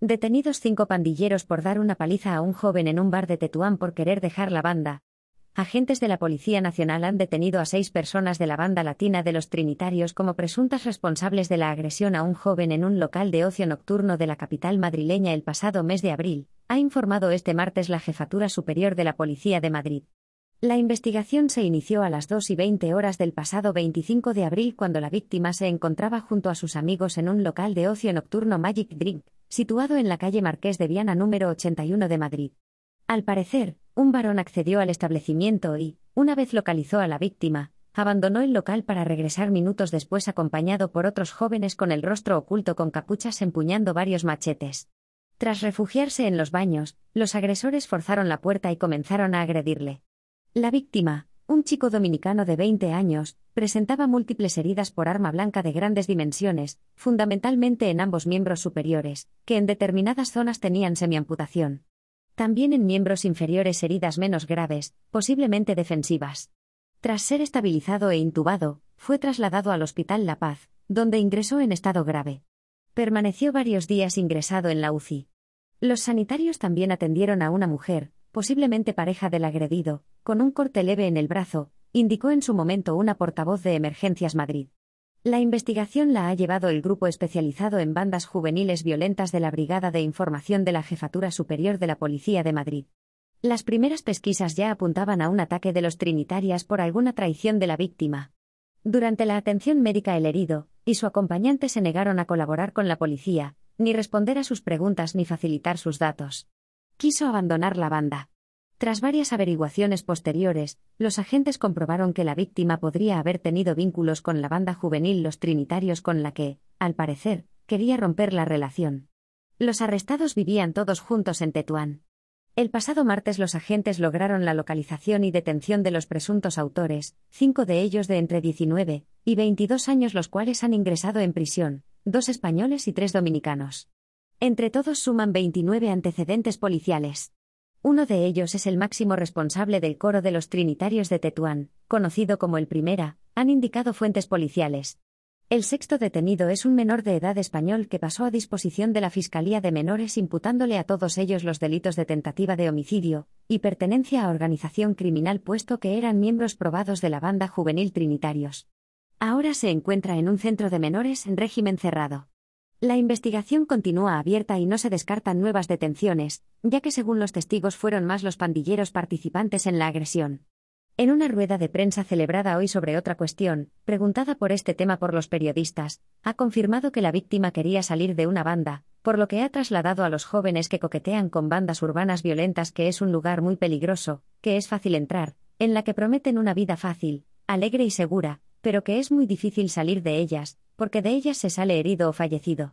Detenidos cinco pandilleros por dar una paliza a un joven en un bar de Tetuán por querer dejar la banda. Agentes de la Policía Nacional han detenido a seis personas de la banda latina de los Trinitarios como presuntas responsables de la agresión a un joven en un local de ocio nocturno de la capital madrileña el pasado mes de abril, ha informado este martes la Jefatura Superior de la Policía de Madrid. La investigación se inició a las 2 y 20 horas del pasado 25 de abril cuando la víctima se encontraba junto a sus amigos en un local de ocio nocturno Magic Drink, situado en la calle Marqués de Viana número 81 de Madrid. Al parecer, un varón accedió al establecimiento y, una vez localizó a la víctima, abandonó el local para regresar minutos después acompañado por otros jóvenes con el rostro oculto con capuchas empuñando varios machetes. Tras refugiarse en los baños, los agresores forzaron la puerta y comenzaron a agredirle. La víctima, un chico dominicano de 20 años, presentaba múltiples heridas por arma blanca de grandes dimensiones, fundamentalmente en ambos miembros superiores, que en determinadas zonas tenían semiamputación. También en miembros inferiores heridas menos graves, posiblemente defensivas. Tras ser estabilizado e intubado, fue trasladado al Hospital La Paz, donde ingresó en estado grave. Permaneció varios días ingresado en la UCI. Los sanitarios también atendieron a una mujer, posiblemente pareja del agredido, con un corte leve en el brazo, indicó en su momento una portavoz de Emergencias Madrid. La investigación la ha llevado el grupo especializado en bandas juveniles violentas de la Brigada de Información de la Jefatura Superior de la Policía de Madrid. Las primeras pesquisas ya apuntaban a un ataque de los trinitarias por alguna traición de la víctima. Durante la atención médica el herido y su acompañante se negaron a colaborar con la policía, ni responder a sus preguntas ni facilitar sus datos quiso abandonar la banda. Tras varias averiguaciones posteriores, los agentes comprobaron que la víctima podría haber tenido vínculos con la banda juvenil Los Trinitarios con la que, al parecer, quería romper la relación. Los arrestados vivían todos juntos en Tetuán. El pasado martes los agentes lograron la localización y detención de los presuntos autores, cinco de ellos de entre 19 y 22 años los cuales han ingresado en prisión, dos españoles y tres dominicanos. Entre todos suman 29 antecedentes policiales. Uno de ellos es el máximo responsable del coro de los Trinitarios de Tetuán, conocido como el Primera, han indicado fuentes policiales. El sexto detenido es un menor de edad español que pasó a disposición de la Fiscalía de Menores imputándole a todos ellos los delitos de tentativa de homicidio y pertenencia a organización criminal puesto que eran miembros probados de la banda juvenil Trinitarios. Ahora se encuentra en un centro de menores en régimen cerrado. La investigación continúa abierta y no se descartan nuevas detenciones, ya que según los testigos fueron más los pandilleros participantes en la agresión. En una rueda de prensa celebrada hoy sobre otra cuestión, preguntada por este tema por los periodistas, ha confirmado que la víctima quería salir de una banda, por lo que ha trasladado a los jóvenes que coquetean con bandas urbanas violentas que es un lugar muy peligroso, que es fácil entrar, en la que prometen una vida fácil, alegre y segura, pero que es muy difícil salir de ellas, porque de ellas se sale herido o fallecido.